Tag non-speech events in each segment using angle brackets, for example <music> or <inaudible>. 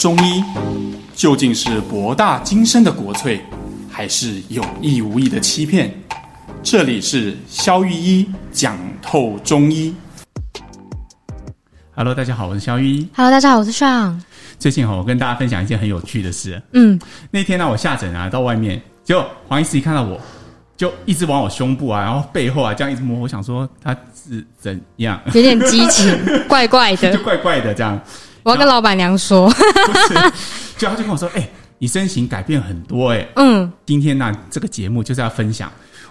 中医究竟是博大精深的国粹，还是有意无意的欺骗？这里是肖玉一讲透中医。Hello，大家好，我是肖玉一。Hello，大家好，我是尚。最近哈，我跟大家分享一件很有趣的事。嗯，那天呢，我下诊啊，到外面，结果黄医师一看到我，就一直往我胸部啊，然后背后啊，这样一直摸。我想说他是怎样？有点激情，<laughs> 怪怪的，就怪怪的这样。我要跟老板娘说，<laughs> 就他就跟我说：“哎、欸，你身形改变很多哎、欸。”嗯，今天呢，这个节目就是要分享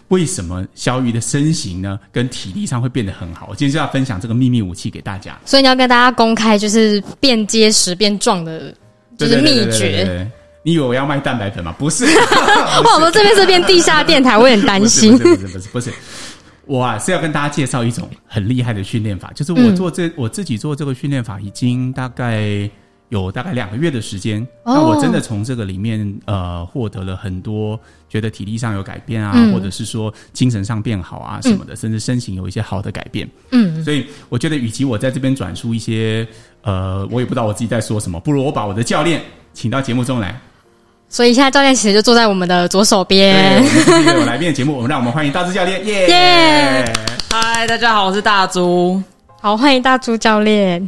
为什么萧御医的身形呢跟体力上会变得很好。我今天就要分享这个秘密武器给大家。所以你要跟大家公开，就是变结实、变壮的，就是秘诀。你以为我要卖蛋白粉吗？不是。哇，<laughs> 我们这边是变地下电台，我有点担心。不是不是不是不是。我啊是要跟大家介绍一种很厉害的训练法，就是我做这、嗯、我自己做这个训练法已经大概有大概两个月的时间，哦、那我真的从这个里面呃获得了很多，觉得体力上有改变啊，嗯、或者是说精神上变好啊什么的，嗯、甚至身形有一些好的改变。嗯，所以我觉得与其我在这边转述一些呃我也不知道我自己在说什么，不如我把我的教练请到节目中来。所以现在教练其实就坐在我们的左手边。对，我来宾的节目，我们让我们欢迎大猪教练，耶 <laughs> 耶！嗨，大家好，我是大猪。好，欢迎大猪教练。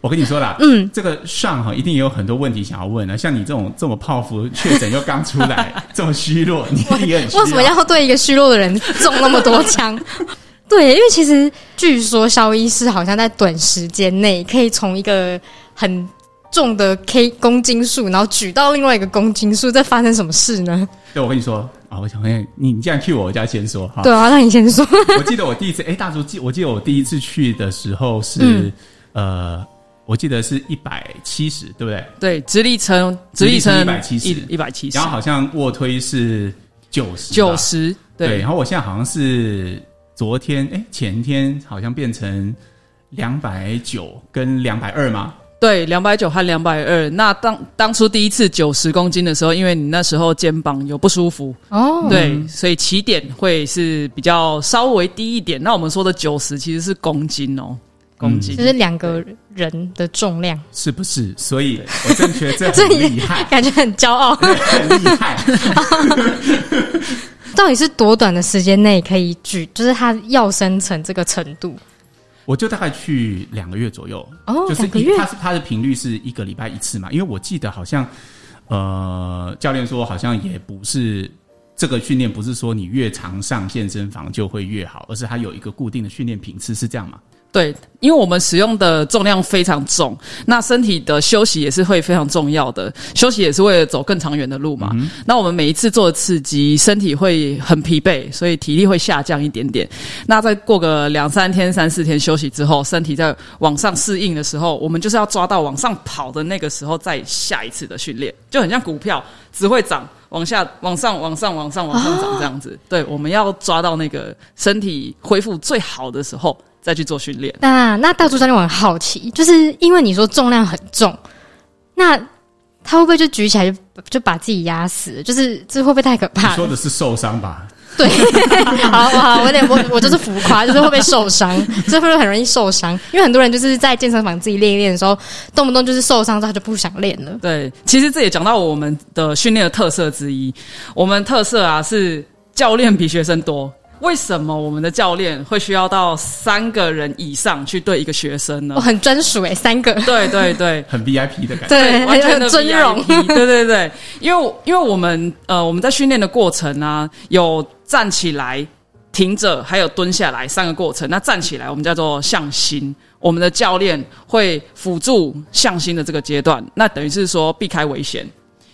我跟你说啦，嗯，这个上哈一定也有很多问题想要问啊。像你这种这么泡芙确诊又刚出来，<laughs> 这么虚弱，你也很虚弱。为什么要对一个虚弱的人中那么多枪？<laughs> 对，因为其实据说肖医师好像在短时间内可以从一个很重的 K 公斤数，然后举到另外一个公斤数，这发生什么事呢？对，我跟你说啊，我想问你，你既然去我，我就要先说哈。对啊，那你先说。<laughs> 我记得我第一次，哎、欸，大叔记，我记得我第一次去的时候是，嗯、呃，我记得是一百七十，对不对？对，直立撑，直立撑一百七十，一百七十。然后好像卧推是九十，九十。对，然后我现在好像是昨天，哎、欸，前天好像变成两百九跟两百二吗？对，两百九和两百二。那当当初第一次九十公斤的时候，因为你那时候肩膀有不舒服哦，对，所以起点会是比较稍微低一点。那我们说的九十其实是公斤哦，公斤，就是两个人的重量，是不是？所以我真觉得这很 <laughs> 厉害，感觉很骄傲，很厉害。<laughs> 到底是多短的时间内可以举？就是它要生成这个程度？我就大概去两个月左右，哦，就是一个月，他是它的频率是一个礼拜一次嘛，因为我记得好像，呃，教练说好像也不是这个训练，不是说你越常上健身房就会越好，而是它有一个固定的训练频次，是这样吗？对，因为我们使用的重量非常重，那身体的休息也是会非常重要的。休息也是为了走更长远的路嘛。嗯、那我们每一次做的刺激，身体会很疲惫，所以体力会下降一点点。那再过个两三天、三四天休息之后，身体在往上适应的时候，我们就是要抓到往上跑的那个时候，再下一次的训练，就很像股票，只会涨，往下、往上、往上、往上、往上涨这样子。哦、对，我们要抓到那个身体恢复最好的时候。再去做训练。那那大猪教练，我很好奇，就是因为你说重量很重，那他会不会就举起来就就把自己压死？就是这会不会太可怕？你说的是受伤吧？对，<laughs> 好好，我有点我我就是浮夸，就是会不会受伤？这会不会很容易受伤？因为很多人就是在健身房自己练一练的时候，动不动就是受伤之后他就不想练了。对，其实这也讲到我们的训练的特色之一，我们特色啊是教练比学生多。为什么我们的教练会需要到三个人以上去对一个学生呢？我很专属诶，三个。对对对，<laughs> 很 VIP 的感觉，对，<laughs> 完全的尊荣。<laughs> 对对对，因为因为我们呃我们在训练的过程啊，有站起来、停着，还有蹲下来三个过程。那站起来我们叫做向心，我们的教练会辅助向心的这个阶段，那等于是说避开危险。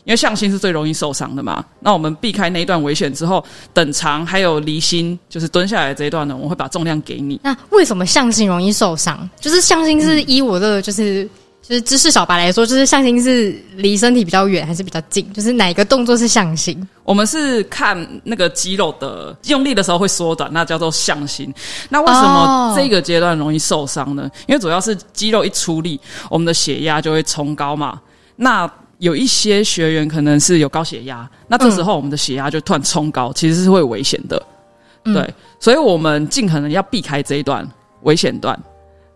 因为向心是最容易受伤的嘛，那我们避开那一段危险之后，等长还有离心，就是蹲下来这一段呢，我们会把重量给你。那为什么向心容易受伤？就是向心是依我的就是、嗯、就是知识小白来说，就是向心是离身体比较远还是比较近？就是哪个动作是向心？我们是看那个肌肉的用力的时候会缩短，那叫做向心。那为什么这个阶段容易受伤呢？因为主要是肌肉一出力，我们的血压就会冲高嘛。那有一些学员可能是有高血压，那这时候我们的血压就突然冲高，嗯、其实是会危险的。对，嗯、所以我们尽可能要避开这一段危险段，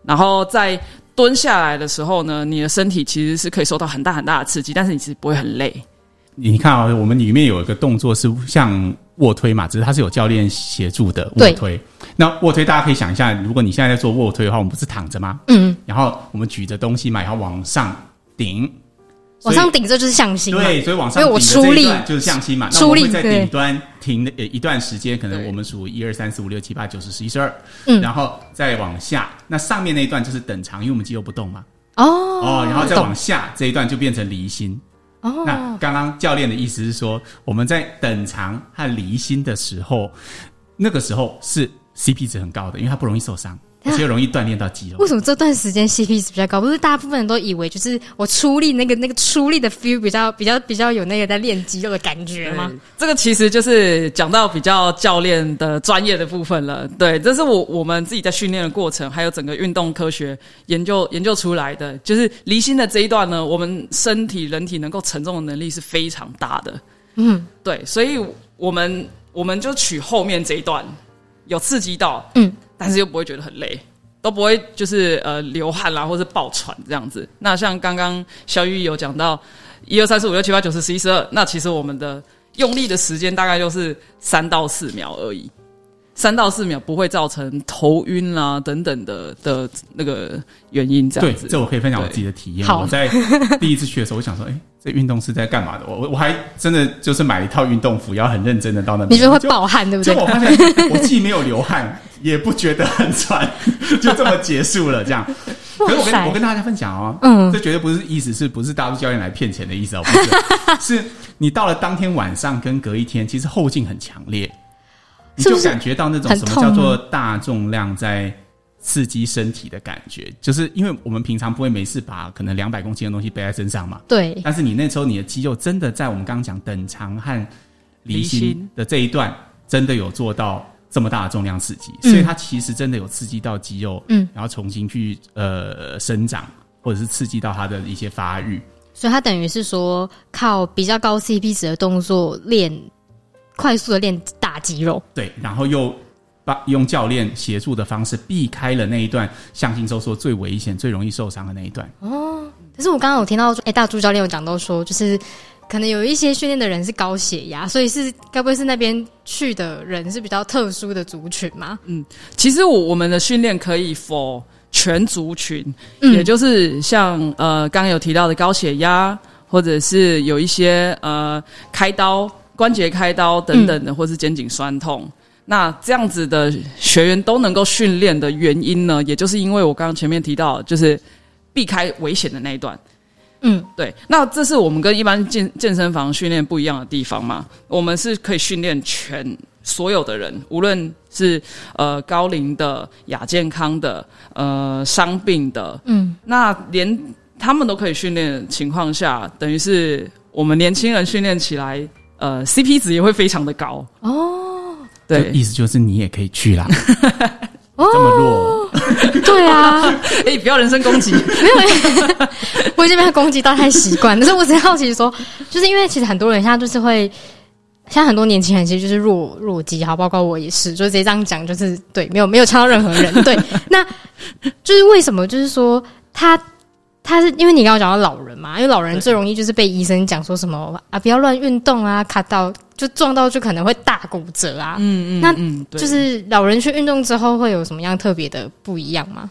然后在蹲下来的时候呢，你的身体其实是可以受到很大很大的刺激，但是你其实不会很累。你看啊，我们里面有一个动作是像卧推嘛，只是它是有教练协助的卧推。那卧推大家可以想一下，如果你现在在做卧推的话，我们不是躺着吗？嗯。然后我们举着东西嘛，然后往上顶。往上顶，这就是向心。对，所以往上顶的这一段就是向心嘛。那我们会在顶端停的一段时间，可能我们数一二三四五六七八九十十一十二，嗯，然后再往下，那上面那一段就是等长，因为我们肌肉不动嘛。哦哦，然后再往下这一段就变成离心。哦，那刚刚教练的意思是说，我们在等长和离心的时候，那个时候是 CP 值很高的，因为它不容易受伤。而且容易锻炼到肌肉。为什么这段时间 CP 值比较高？不是大部分人都以为就是我出力那个那个出力的 feel 比较比较比较有那个在练肌肉的感觉吗？这个其实就是讲到比较教练的专业的部分了。对，这是我我们自己在训练的过程，还有整个运动科学研究研究出来的。就是离心的这一段呢，我们身体人体能够承重的能力是非常大的。嗯，对，所以我们我们就取后面这一段有刺激到，嗯。但是又不会觉得很累，都不会就是呃流汗啦，或是爆喘这样子。那像刚刚小玉有讲到一二三四五六七八九十十一十二，那其实我们的用力的时间大概就是三到四秒而已。三到四秒不会造成头晕啦等等的的那个原因，这样子。对，这我可以分享我自己的体验。我在第一次去的时候，我想说，哎、欸，这运动是在干嘛的？我我还真的就是买一套运动服，要很认真的到那边。你觉得会爆汗，对不对？就我发现，我既没有流汗，也不觉得很喘，<laughs> 就这么结束了。这样。可是我跟我跟大家分享哦，嗯，这绝对不是意思，是不是大陆教练来骗钱的意思哦？不是，<laughs> 是你到了当天晚上跟隔一天，其实后劲很强烈。你就感觉到那种什么叫做大重量在刺激身体的感觉，就是因为我们平常不会没事把可能两百公斤的东西背在身上嘛。对。但是你那时候你的肌肉真的在我们刚刚讲等长和离心的这一段，真的有做到这么大的重量刺激，所以它其实真的有刺激到肌肉，嗯，然后重新去呃生长，或者是刺激到它的一些发育。所以它等于是说靠比较高 CP 值的动作练。快速的练大肌肉，对，然后又把用教练协助的方式避开了那一段向心收缩最危险、最容易受伤的那一段。哦，可是我刚刚有听到说，哎，大朱教练有讲到说，就是可能有一些训练的人是高血压，所以是该不会是那边去的人是比较特殊的族群吗？嗯，其实我我们的训练可以 for 全族群，嗯、也就是像呃刚刚有提到的高血压，或者是有一些呃开刀。关节开刀等等的，或是肩颈酸痛，嗯、那这样子的学员都能够训练的原因呢？也就是因为我刚刚前面提到，就是避开危险的那一段。嗯，对。那这是我们跟一般健健身房训练不一样的地方嘛？我们是可以训练全所有的人，无论是呃高龄的、亚健康的、呃伤病的，嗯，那连他们都可以训练的情况下，等于是我们年轻人训练起来。呃，CP 值也会非常的高哦。对，意思就是你也可以去啦。哦，这么弱？<laughs> 对啊。哎、欸，不要人身攻击。没有，<laughs> 我已经被他攻击到太习惯。但是我只是好奇说，就是因为其实很多人现在就是会，现在很多年轻人其实就是弱弱鸡，好，包括我也是，就直接这样讲，就是对，没有没有呛到任何人。对，<laughs> 那就是为什么？就是说他。他是因为你刚刚讲到老人嘛，因为老人最容易就是被医生讲说什么啊，不要乱运动啊，卡到就撞到就可能会大骨折啊。嗯嗯，嗯那就是老人去运动之后会有什么样特别的不一样吗？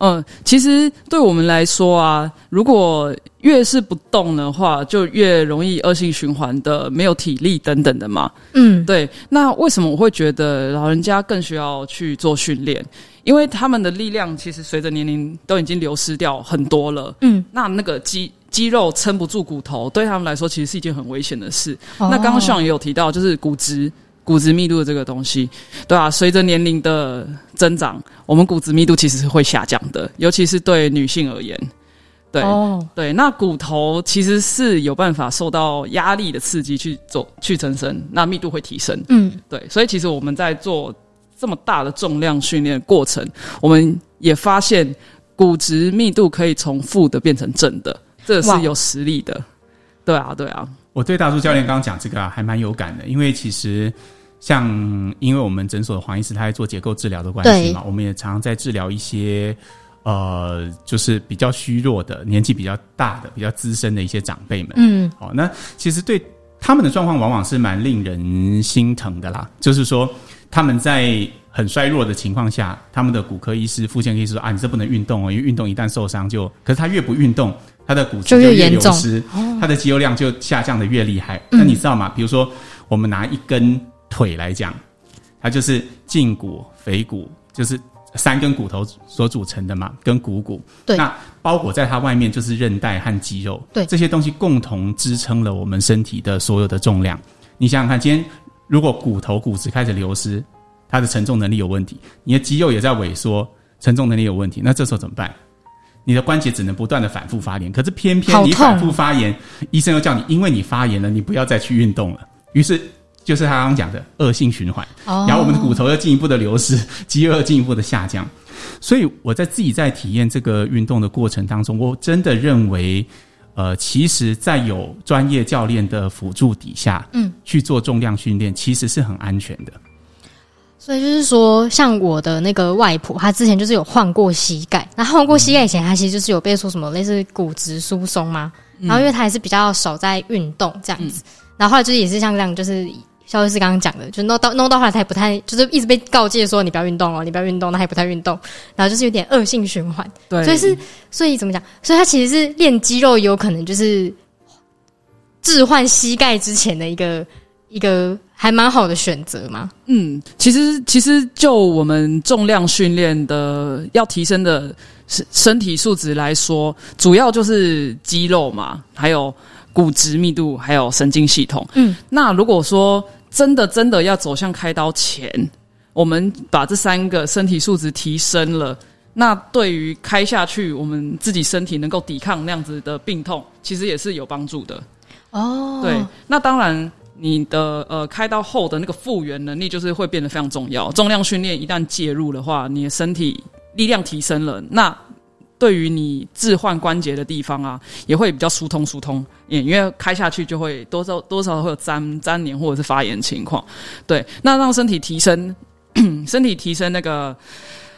嗯，其实对我们来说啊，如果越是不动的话，就越容易恶性循环的没有体力等等的嘛。嗯，对。那为什么我会觉得老人家更需要去做训练？因为他们的力量其实随着年龄都已经流失掉很多了，嗯，那那个肌肌肉撑不住骨头，对他们来说其实是一件很危险的事。哦、那刚刚上也有提到，就是骨质骨质密度的这个东西，对啊，随着年龄的增长，我们骨质密度其实是会下降的，尤其是对女性而言，对、哦、对，那骨头其实是有办法受到压力的刺激去做去增生，那密度会提升，嗯，对，所以其实我们在做。这么大的重量训练过程，我们也发现骨质密度可以从负的变成正的，这是有实力的。对啊，对啊。我对大叔教练刚刚讲这个啊，还蛮有感的，因为其实像因为我们诊所的黄医师他在做结构治疗的关系嘛，我们也常常在治疗一些呃，就是比较虚弱的、年纪比较大的、比较资深的一些长辈们。嗯，好、哦，那其实对他们的状况，往往是蛮令人心疼的啦。就是说，他们在很衰弱的情况下，他们的骨科医师、复健科医师说：“啊，你这不能运动哦，因为运动一旦受伤就……可是他越不运动，他的骨质就越流失，他的肌肉量就下降的越厉害。那你知道吗？比如说，我们拿一根腿来讲。”它就是胫骨、腓骨，就是三根骨头所组成的嘛，跟股骨。对。那包裹在它外面就是韧带和肌肉。对。这些东西共同支撑了我们身体的所有的重量。你想想看，今天如果骨头、骨质开始流失，它的承重能力有问题，你的肌肉也在萎缩，承重能力有问题，那这时候怎么办？你的关节只能不断的反复发炎。可是偏偏你反复发炎，医生又叫你，因为你发炎了，你不要再去运动了。于是。就是他刚刚讲的恶性循环，然后我们的骨头又进一步的流失，肌肉又进一步的下降，所以我在自己在体验这个运动的过程当中，我真的认为，呃，其实，在有专业教练的辅助底下，嗯，去做重量训练，其实是很安全的。所以就是说，像我的那个外婆，她之前就是有换过膝盖，那换过膝盖以前，她其实就是有被说什么类似骨质疏松嘛，然后因为她还是比较少在运动这样子，然后后来就是也是像这样，就是。肖律师刚刚讲的，就弄到弄到后来，他也不太，就是一直被告诫说你不要运动哦，你不要运动，他也不太运动，然后就是有点恶性循环。对，所以是，所以怎么讲？所以他其实是练肌肉，有可能就是置换膝盖之前的一个一个还蛮好的选择嘛。嗯，其实其实就我们重量训练的要提升的身身体素质来说，主要就是肌肉嘛，还有。骨质密度还有神经系统，嗯，那如果说真的真的要走向开刀前，我们把这三个身体素质提升了，那对于开下去，我们自己身体能够抵抗那样子的病痛，其实也是有帮助的。哦，对，那当然，你的呃开刀后的那个复原能力就是会变得非常重要。重量训练一旦介入的话，你的身体力量提升了，那。对于你置换关节的地方啊，也会比较疏通疏通，因为开下去就会多少多少会有粘粘连或者是发炎情况。对，那让身体提升，<clears throat> 身体提升那个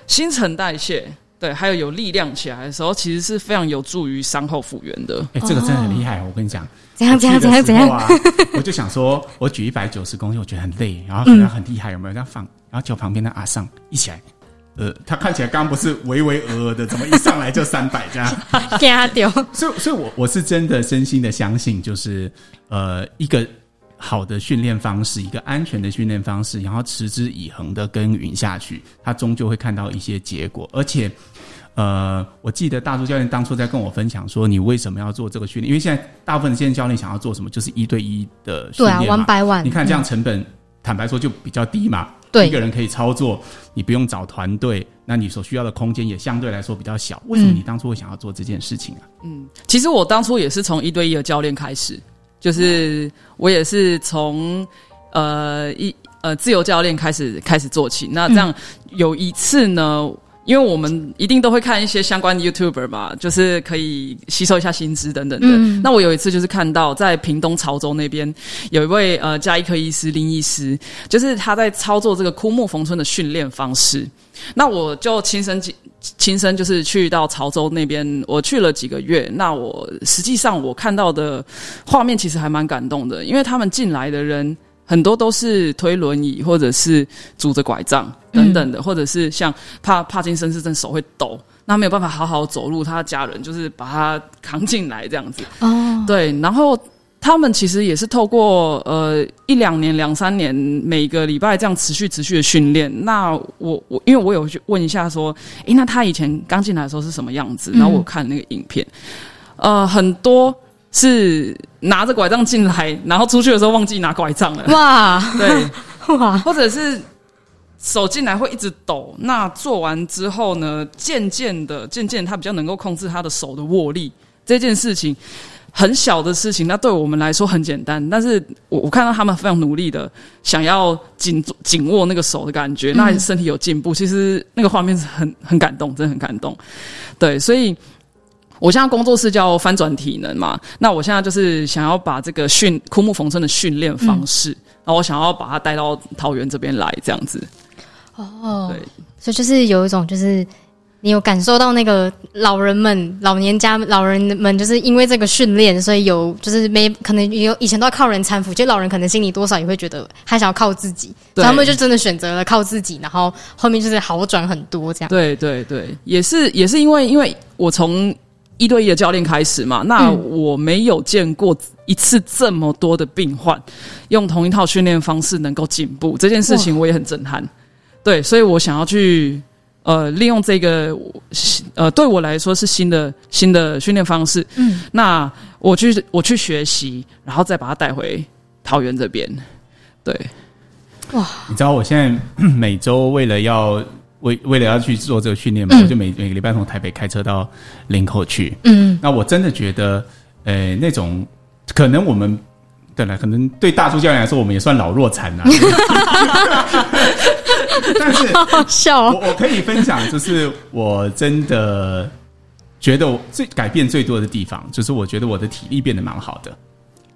新陈代谢，对，还有有力量起来的时候，其实是非常有助于伤后复原的。哎，这个真的很厉害，我跟你讲，怎样怎样怎样怎样，<laughs> 我就想说，我举一百九十公斤，我觉得很累，然后可能很厉害，有没有这样放？然后叫旁边的阿尚一起来。呃，他看起来刚刚不是唯唯峨峨的，怎么一上来就三百这样？给他丢。<laughs> 所以，所以我我是真的真心的相信，就是呃，一个好的训练方式，一个安全的训练方式，然后持之以恒的耕耘下去，他终究会看到一些结果。而且，呃，我记得大猪教练当初在跟我分享说，你为什么要做这个训练？因为现在大部分的健身教练想要做什么，就是一对一的训练嘛。对啊，one by one。你看这样成本，嗯、坦白说就比较低嘛。对，一个人可以操作，你不用找团队，那你所需要的空间也相对来说比较小。为什么你当初会想要做这件事情啊？嗯，其实我当初也是从一对一的教练开始，就是我也是从呃一呃自由教练开始开始做起。那这样有一次呢。嗯因为我们一定都会看一些相关的 YouTuber 嘛，就是可以吸收一下薪资等等的。嗯、那我有一次就是看到在屏东潮州那边有一位呃加医科医师林医师，就是他在操作这个枯木逢春的训练方式。那我就亲身亲身就是去到潮州那边，我去了几个月。那我实际上我看到的画面其实还蛮感动的，因为他们进来的人。很多都是推轮椅，或者是拄着拐杖等等的，嗯、或者是像帕帕金森氏症手会抖，那没有办法好好走路，他的家人就是把他扛进来这样子。哦，对，然后他们其实也是透过呃一两年、两三年，每个礼拜这样持续持续的训练。那我我因为我有去问一下说，诶，那他以前刚进来的时候是什么样子？然后我看那个影片，嗯、呃，很多。是拿着拐杖进来，然后出去的时候忘记拿拐杖了。哇，对，<laughs> 哇，或者是手进来会一直抖。那做完之后呢，渐渐的，渐渐他比较能够控制他的手的握力。这件事情很小的事情，那对我们来说很简单。但是我我看到他们非常努力的想要紧紧握那个手的感觉，那身体有进步。其实那个画面是很很感动，真的很感动。对，所以。我现在工作室叫翻转体能嘛，那我现在就是想要把这个训枯木逢春的训练方式，嗯、然后我想要把它带到桃园这边来，这样子。哦，对，所以就是有一种就是你有感受到那个老人们、老年家老人们，就是因为这个训练，所以有就是没可能有以前都要靠人搀扶，就老人可能心里多少也会觉得还想要靠自己，所以他们就真的选择了靠自己，然后后面就是好转很多这样。对对对，也是也是因为因为我从一对一的教练开始嘛，那我没有见过一次这么多的病患用同一套训练方式能够进步，这件事情我也很震撼。对，所以我想要去。呃，利用这个，呃，对我来说是新的新的训练方式。嗯，那我去我去学习，然后再把它带回桃园这边。对，哇！你知道我现在 <clears throat> 每周为了要为为了要去做这个训练嘛，嗯、我就每每个礼拜从台北开车到林口去。嗯，那我真的觉得，呃，那种可能我们对了，可能对大叔教练来说，我们也算老弱残了、啊。<laughs> 但是，<laughs> 我我可以分享，就是我真的觉得我最改变最多的地方，就是我觉得我的体力变得蛮好的。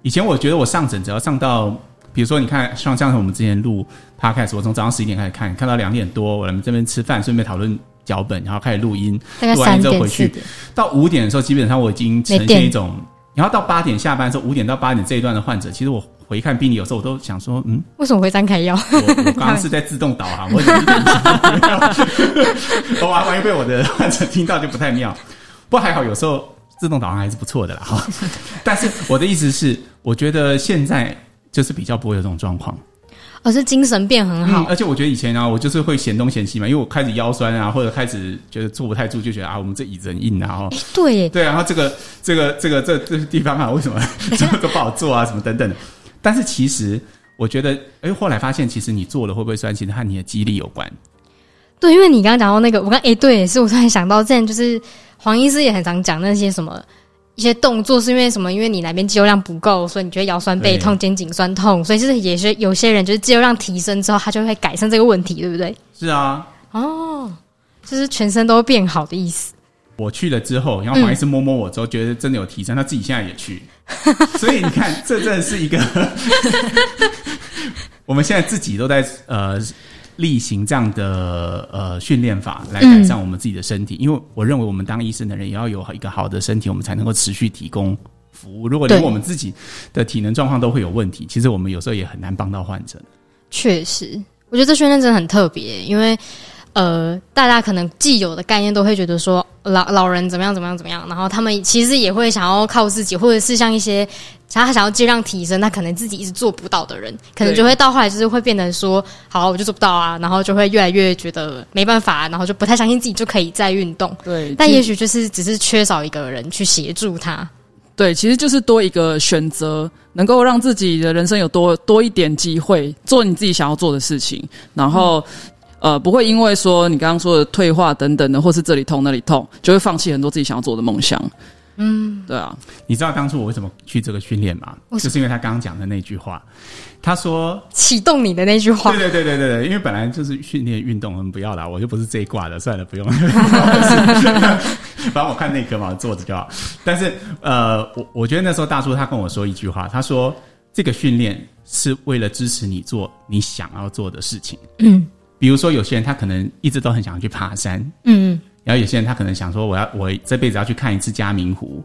以前我觉得我上诊只要上到，比如说你看，像像我们之前录 podcast，我从早上十一点开始看，看到两点多，我们这边吃饭，顺便讨论脚本，然后开始录音，录完音之后回去，到五点的时候，基本上我已经呈现一种，然后到八点下班的时候，五点到八点这一段的患者，其实我。回看病历，有时候我都想说，嗯，为什么会张开药？我我刚刚是在自动导航，我 <laughs> 我万万一被我的患者听到就不太妙。不过还好，有时候自动导航还是不错的啦。哈，但是我的意思是，我觉得现在就是比较不会有这种状况。而是精神变很好，嗯，而且我觉得以前啊，我就是会嫌东嫌西嘛，因为我开始腰酸啊，或者开始觉得坐不太住，就觉得啊，我们这椅子很硬啊，哈，对，对，然后这个这个这个这这个地方啊，为什么 <laughs> 这么都不好坐啊，什么等等的。但是其实，我觉得，哎，后来发现，其实你坐了会不会酸，其实和你的肌力有关。对，因为你刚刚讲到那个，我刚哎，对，是我突然想到，之前就是黄医师也很常讲那些什么一些动作，是因为什么？因为你那边肌肉量不够，所以你觉得腰酸背痛、肩颈酸痛，所以就是也是有些人就是肌肉量提升之后，他就会改善这个问题，对不对？是啊，哦，就是全身都变好的意思。我去了之后，然后黄医师摸摸我之后，觉得真的有提升，他自己现在也去。<laughs> 所以你看，这真的是一个 <laughs> 我们现在自己都在呃例行这样的呃训练法来改善我们自己的身体。嗯、因为我认为，我们当医生的人也要有一个好的身体，我们才能够持续提供服务。如果连我们自己的体能状况都会有问题，其实我们有时候也很难帮到患者。确实，我觉得这训练真的很特别，因为。呃，大家可能既有的概念都会觉得说老老人怎么样怎么样怎么样，然后他们其实也会想要靠自己，或者是像一些他想要尽量提升，他可能自己一直做不到的人，可能就会到后来就是会变成说，好，我就做不到啊，然后就会越来越觉得没办法，然后就不太相信自己就可以再运动。对，但也许就是只是缺少一个人去协助他。对，其实就是多一个选择，能够让自己的人生有多多一点机会做你自己想要做的事情，然后。嗯呃，不会因为说你刚刚说的退化等等的，或是这里痛那里痛，就会放弃很多自己想要做的梦想。嗯，对啊。你知道当初我为什么去这个训练吗？就是因为他刚刚讲的那句话，他说启动你的那句话。对对对对对对，因为本来就是训练运动，我们不要啦，我就不是这一挂的，算了，不用。反正我看那科嘛，坐着就好。但是呃，我我觉得那时候大叔他跟我说一句话，他说这个训练是为了支持你做你想要做的事情。嗯。比如说，有些人他可能一直都很想去爬山，嗯，然后有些人他可能想说，我要我这辈子要去看一次嘉明湖，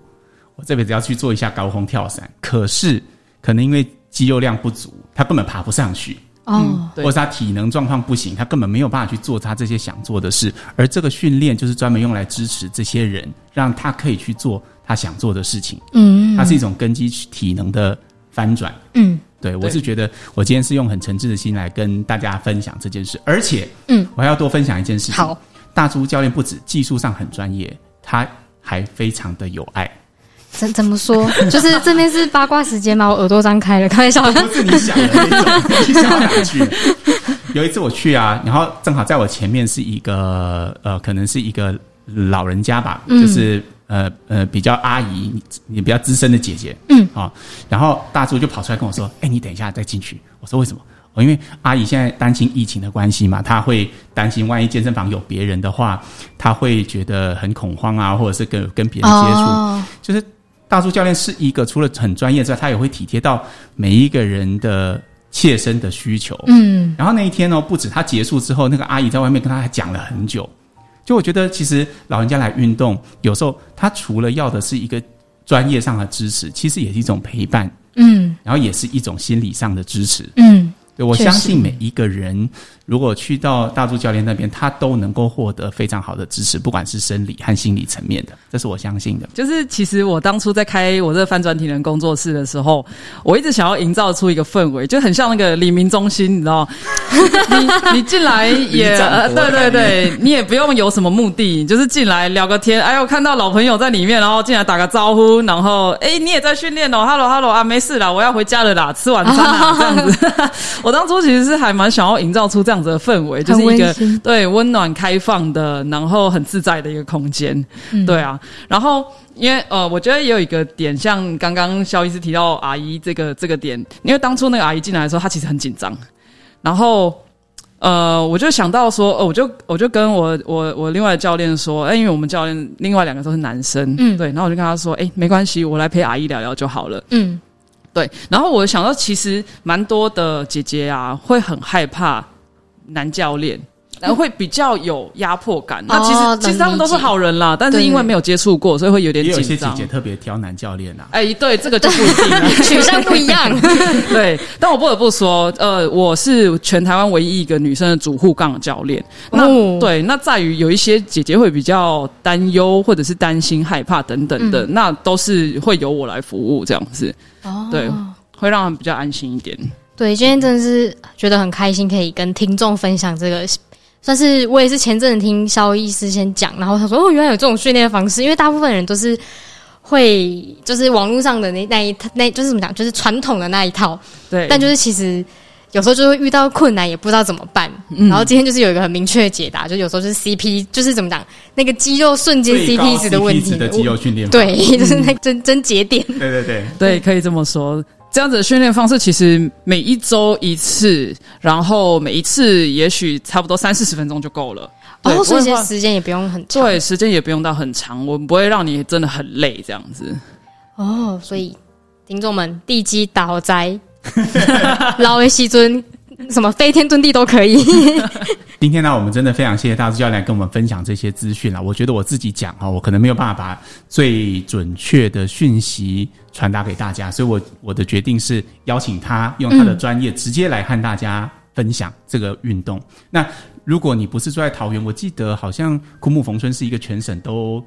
我这辈子要去做一下高空跳伞，可是可能因为肌肉量不足，他根本爬不上去，哦，或者他体能状况不行，他根本没有办法去做他这些想做的事，而这个训练就是专门用来支持这些人，让他可以去做他想做的事情，嗯，它是一种根基体能的翻转，嗯。对，我是觉得我今天是用很诚挚的心来跟大家分享这件事，而且，嗯，我还要多分享一件事情。好，大猪教练不止技术上很专业，他还非常的有爱。怎怎么说？<laughs> 就是这边是八卦时间吗？我耳朵张开了，开玩笑。不是你想的那种，你想哪去？<laughs> 有一次我去啊，然后正好在我前面是一个呃，可能是一个老人家吧，嗯、就是。呃呃，比较阿姨，你你比较资深的姐姐，嗯，啊、哦，然后大叔就跑出来跟我说：“哎，你等一下再进去。”我说：“为什么？”我因为阿姨现在担心疫情的关系嘛，她会担心万一健身房有别人的话，她会觉得很恐慌啊，或者是跟跟别人接触。哦、就是大叔教练是一个除了很专业之外，他也会体贴到每一个人的切身的需求。嗯，然后那一天呢，不止他结束之后，那个阿姨在外面跟他还讲了很久。就我觉得，其实老人家来运动，有时候他除了要的是一个专业上的支持，其实也是一种陪伴，嗯，然后也是一种心理上的支持，嗯，对，我相信每一个人。如果去到大柱教练那边，他都能够获得非常好的支持，不管是生理和心理层面的，这是我相信的。就是其实我当初在开我这个翻转体能工作室的时候，我一直想要营造出一个氛围，就很像那个李明中心，你知道 <laughs> 你你进来也、<laughs> 呃、对对对，你也不用有什么目的，就是进来聊个天。哎呦，看到老朋友在里面，然后进来打个招呼，然后哎，你也在训练哦，Hello Hello 啊，没事啦，我要回家了啦，吃晚餐啦，这样子。<laughs> 我当初其实是还蛮想要营造出这样。这样子的氛围就是一个对温暖开放的，然后很自在的一个空间，嗯、对啊。然后因为呃，我觉得也有一个点，像刚刚肖医师提到阿姨这个这个点，因为当初那个阿姨进来的时候，她其实很紧张。然后呃，我就想到说，呃，我就我就跟我我我另外的教练说，哎，因为我们教练另外两个都是男生，嗯，对。然后我就跟他说，哎，没关系，我来陪阿姨聊聊就好了，嗯，对。然后我想到，其实蛮多的姐姐啊，会很害怕。男教练，然后会比较有压迫感。嗯、那其实、哦、其实他们都是好人啦，但是因为没有接触过，所以会有点紧张。有些姐姐特别挑男教练啊。哎，对，这个就不一定了，<laughs> 取向不一样。<laughs> 对，但我不得不说，呃，我是全台湾唯一一个女生的主护杠教练。那、哦、对，那在于有一些姐姐会比较担忧，或者是担心、害怕等等的，嗯、那都是会由我来服务这样子。哦，对，会让他们比较安心一点。对，今天真的是觉得很开心，可以跟听众分享这个。算是我也是前阵子听肖医师先讲，然后他说哦，原来有这种训练方式。因为大部分人都是会，就是网络上的那那一套，那就是怎么讲，就是传统的那一套。对。但就是其实有时候就会遇到困难，也不知道怎么办。嗯。然后今天就是有一个很明确的解答，就有时候就是 CP，就是怎么讲，那个肌肉瞬间 CP 值的问题。的肌肉训练。对，就是那真真节点。对对对对，可以这么说。这样子的训练方式，其实每一周一次，然后每一次也许差不多三四十分钟就够了。哦，所以时间也不用很长。对，时间也不用到很长，我们不会让你真的很累这样子。哦，所以听众们，地基打好栽，<laughs> 老维西尊。<laughs> 什么飞天遁地都可以。<laughs> 今天呢，我们真的非常谢谢大师教练跟我们分享这些资讯了。我觉得我自己讲哈，我可能没有办法把最准确的讯息传达给大家，所以我我的决定是邀请他用他的专业直接来和大家分享这个运动。嗯、那如果你不是住在桃园，我记得好像枯木逢春是一个全省都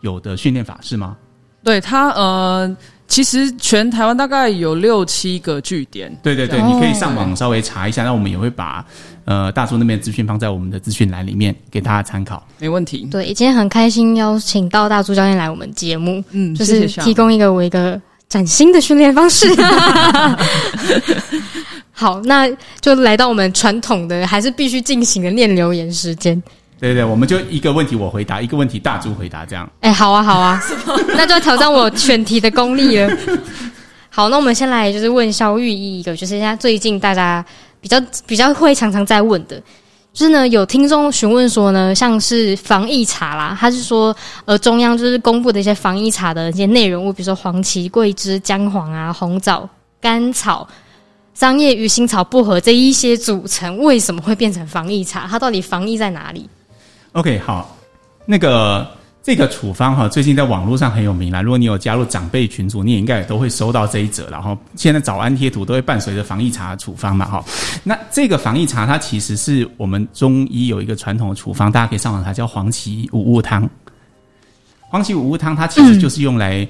有的训练法，是吗？对他呃。其实全台湾大概有六七个据点。对对对，你可以上网稍微查一下。那我们也会把呃大叔那边的资讯放在我们的资讯栏里面给大家参考。没问题。对，今天很开心邀请到大叔教练来我们节目，嗯，就是提供一个我一个崭新的训练方式。<laughs> 好，那就来到我们传统的还是必须进行的念留言时间。对对，我们就一个问题我回答，一个问题大猪回答，这样。哎，好啊，好啊，<laughs> 那就要挑战我选题的功力了。<laughs> 好，那我们先来就是问萧御医一个，就是现在最近大家比较比较会常常在问的，就是呢有听众询问说呢，像是防疫茶啦，他是说呃中央就是公布的一些防疫茶的一些内容物，比如说黄芪、桂枝、姜黄啊、红枣、甘草、桑叶、鱼腥草、薄荷这一些组成，为什么会变成防疫茶？它到底防疫在哪里？OK，好，那个这个处方哈，最近在网络上很有名啦。如果你有加入长辈群组，你也应该也都会收到这一则。然后现在早安贴图都会伴随着防疫茶处方嘛，哈。那这个防疫茶它其实是我们中医有一个传统的处方，大家可以上网查，叫黄芪五物汤。黄芪五物汤它其实就是用来、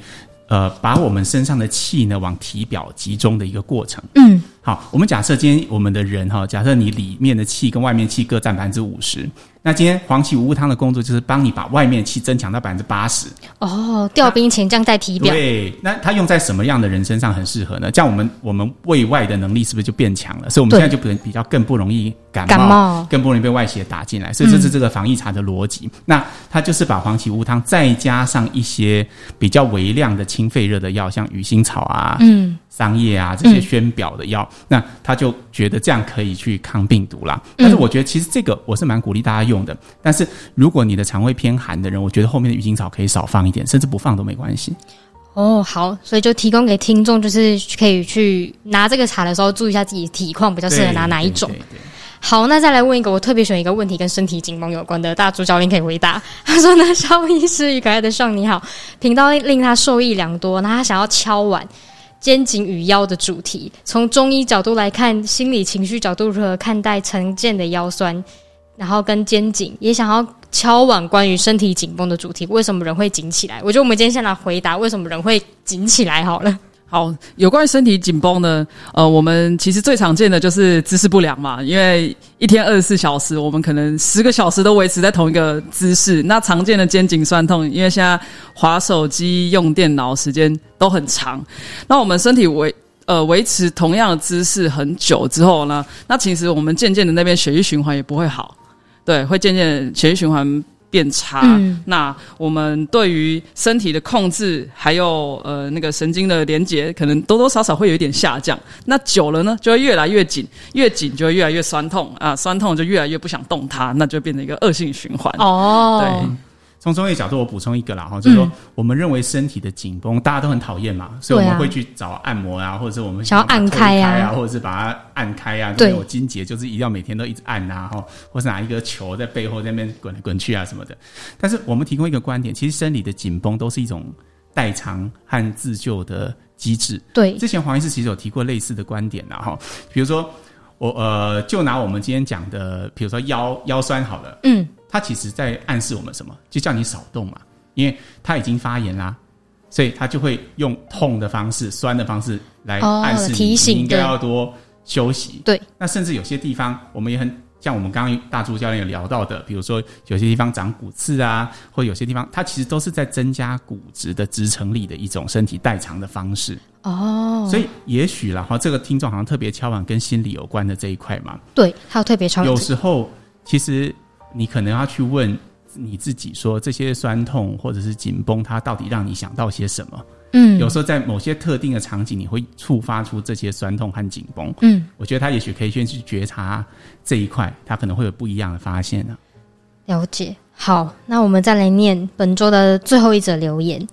呃把我们身上的气呢往体表集中的一个过程。嗯，好，我们假设今天我们的人哈，假设你里面的气跟外面气各占百分之五十。那今天黄芪五物汤的工作就是帮你把外面气增强到百分之八十哦，调兵遣将在体表。对，那它用在什么样的人身上很适合呢？这样我们我们胃外的能力是不是就变强了？所以我们现在就比比较更不容易感冒，感冒更不容易被外邪打进来。所以这是这个防疫茶的逻辑。嗯、那它就是把黄芪五物汤再加上一些比较微量的清肺热的药，像鱼腥草啊，嗯。桑叶啊，这些宣表的药，嗯、那他就觉得这样可以去抗病毒啦。但是我觉得其实这个我是蛮鼓励大家用的。但是如果你的肠胃偏寒的人，我觉得后面的鱼腥草可以少放一点，甚至不放都没关系。哦，好，所以就提供给听众，就是可以去拿这个茶的时候，注意一下自己体况，比较适合拿哪一种。好，那再来问一个，我特别选一个问题跟身体紧绷有关的，大主教练可以回答。他说呢，萧医师与可爱的 Sean 你好，频道令他受益良多，那他想要敲碗肩颈与腰的主题，从中医角度来看，心理情绪角度如何看待常见的腰酸，然后跟肩颈，也想要敲碗关于身体紧绷的主题，为什么人会紧起来？我觉得我们今天先来回答为什么人会紧起来好了。好，有关于身体紧绷呢，呃，我们其实最常见的就是姿势不良嘛，因为一天二十四小时，我们可能十个小时都维持在同一个姿势。那常见的肩颈酸痛，因为现在滑手机、用电脑时间都很长，那我们身体维呃维持同样的姿势很久之后呢，那其实我们渐渐的那边血液循环也不会好，对，会渐渐血液循环。变差，嗯、那我们对于身体的控制，还有呃那个神经的连接，可能多多少少会有一点下降。那久了呢，就会越来越紧，越紧就会越来越酸痛啊，酸痛就越来越不想动它，那就变成一个恶性循环。哦，对。从中医角度，我补充一个啦哈，就是说，我们认为身体的紧绷，大家都很讨厌嘛，所以我们会去找按摩啊，或者是我们想要按开啊，或者是把它按开啊，对，有筋结，就是一定要每天都一直按啊，哈，或是拿一个球在背后在那边滚来滚去啊什么的。但是我们提供一个观点，其实生理的紧绷都是一种代偿和自救的机制。对，之前黄医师其实有提过类似的观点啦哈，比如说我呃，就拿我们今天讲的，比如说腰腰酸好了，嗯。它其实在暗示我们什么？就叫你少动嘛，因为它已经发炎啦，所以它就会用痛的方式、酸的方式来暗示你，提醒你应该要多休息。对，那甚至有些地方，我们也很像我们刚刚大柱教练有聊到的，比如说有些地方长骨刺啊，或有些地方它其实都是在增加骨质的支撑力的一种身体代偿的方式。哦，所以也许啦哈，这个听众好像特别敲完跟心理有关的这一块嘛。对，还有特别敲碗。有时候其实。你可能要去问你自己，说这些酸痛或者是紧绷，它到底让你想到些什么？嗯，有时候在某些特定的场景，你会触发出这些酸痛和紧绷。嗯，我觉得他也许可以先去觉察这一块，他可能会有不一样的发现呢。了解。好，那我们再来念本周的最后一则留言。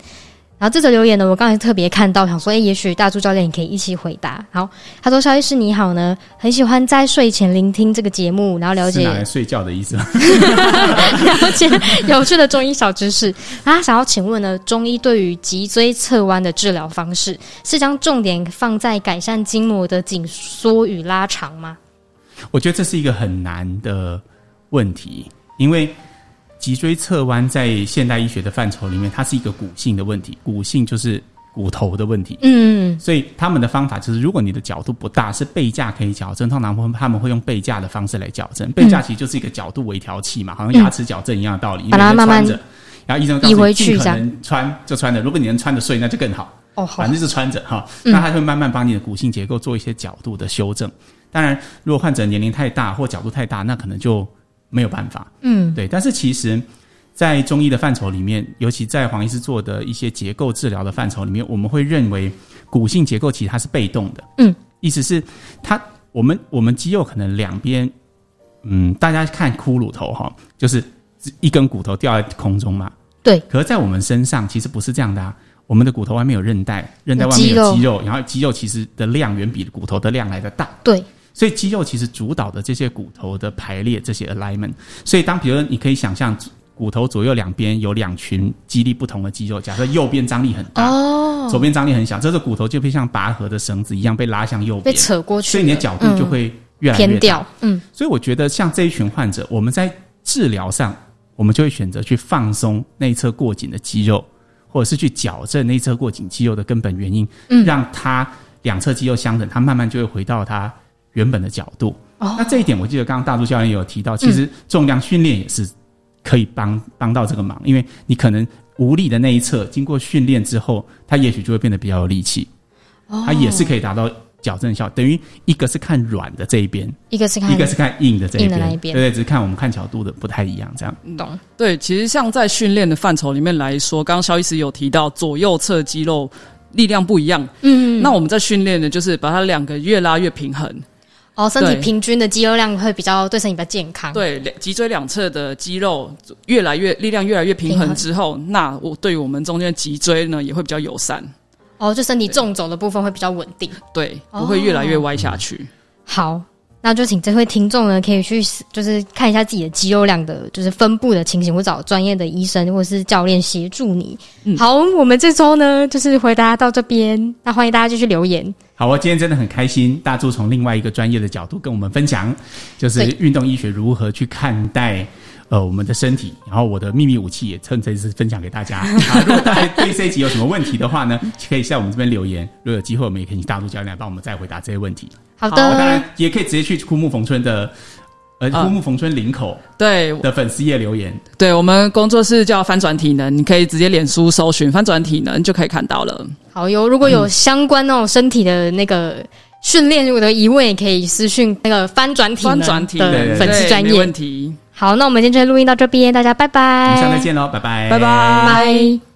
然后这则留言呢，我刚才特别看到，想说，哎，也许大柱教练你可以一起回答。好，他说：“肖医师你好呢，很喜欢在睡前聆听这个节目，然后了解是拿来睡觉的意思吗？<laughs> 了解有趣的中医小知识。他想要请问呢，中医对于脊椎侧弯的治疗方式，是将重点放在改善筋膜的紧缩与拉长吗？我觉得这是一个很难的问题，因为。脊椎侧弯在现代医学的范畴里面，它是一个骨性的问题。骨性就是骨头的问题。嗯，所以他们的方法就是，如果你的角度不大，是背架可以矫正。通常他们会用背架的方式来矫正。背架其实就是一个角度微调器嘛，好像牙齿矫正一样的道理。把它慢慢着，然后医生告诉你尽可能穿就穿着，如果你能穿着睡，那就更好。哦，反正就是穿着哈。那他会慢慢帮你的骨性结构做一些角度的修正。当然，如果患者年龄太大或角度太大，那可能就。没有办法，嗯，对，但是其实，在中医的范畴里面，尤其在黄医师做的一些结构治疗的范畴里面，我们会认为骨性结构其实它是被动的，嗯，意思是它我们我们肌肉可能两边，嗯，大家看骷髅头哈，就是一根骨头掉在空中嘛，对，可是在我们身上其实不是这样的啊，我们的骨头外面有韧带，韧带外面有肌肉，然后肌肉其实的量远比骨头的量来的大，对。所以肌肉其实主导的这些骨头的排列，这些 alignment。所以当比如说你可以想象骨头左右两边有两群肌力不同的肌肉，假设右边张力很大，哦，左边张力很小，这个骨头就会像拔河的绳子一样被拉向右边，被扯过去，所以你的角度就会越来越大，偏掉。嗯，所以我觉得像这一群患者，我们在治疗上，我们就会选择去放松内侧过紧的肌肉，或者是去矫正内侧过紧肌肉的根本原因，嗯，让它两侧肌肉相等，它慢慢就会回到它。原本的角度，哦、那这一点我记得刚刚大柱教练有提到，其实重量训练也是可以帮帮到这个忙，因为你可能无力的那一侧，经过训练之后，它也许就会变得比较有力气，哦、它也是可以达到矫正效。等于一个是看软的这一边，一个是看一个是看硬的这一边，一边对对，只是看我们看角度的不太一样，这样。懂。对，其实像在训练的范畴里面来说，刚刚肖医师有提到左右侧肌肉力量不一样，嗯，那我们在训练呢，就是把它两个越拉越平衡。哦，身体平均的肌肉量会比较对身体比较健康。对，脊椎两侧的肌肉越来越力量越来越平衡之后，那我对于我们中间的脊椎呢也会比较友善。哦，就身体纵轴的部分会比较稳定。对，不会越来越歪下去。哦、好。那就请这位听众呢，可以去就是看一下自己的肌肉量的，就是分布的情形，或找专业的医生或是教练协助你。嗯，好，我们这周呢，就是回答到这边，那欢迎大家继续留言。好，我今天真的很开心，大柱从另外一个专业的角度跟我们分享，就是运动医学如何去看待。呃，我们的身体，然后我的秘密武器也趁这次分享给大家。<laughs> 啊，如果大家对这一集有什么问题的话呢，可以在我们这边留言。如果有机会，我们也可以请大陆教练来帮我们再回答这些问题。好的，好，当然也可以直接去枯木逢春的，呃，枯木逢春林口对的粉丝页留言。啊、对，我们工作室叫翻转体能，你可以直接脸书搜寻翻转体能就可以看到了。好，有如果有相关那种身体的那个训练，如果有疑问，也可以私讯那个翻转体能的粉丝专页。问题。好，那我们今天就录音到这边，大家拜拜。下次再见喽，拜拜，拜拜。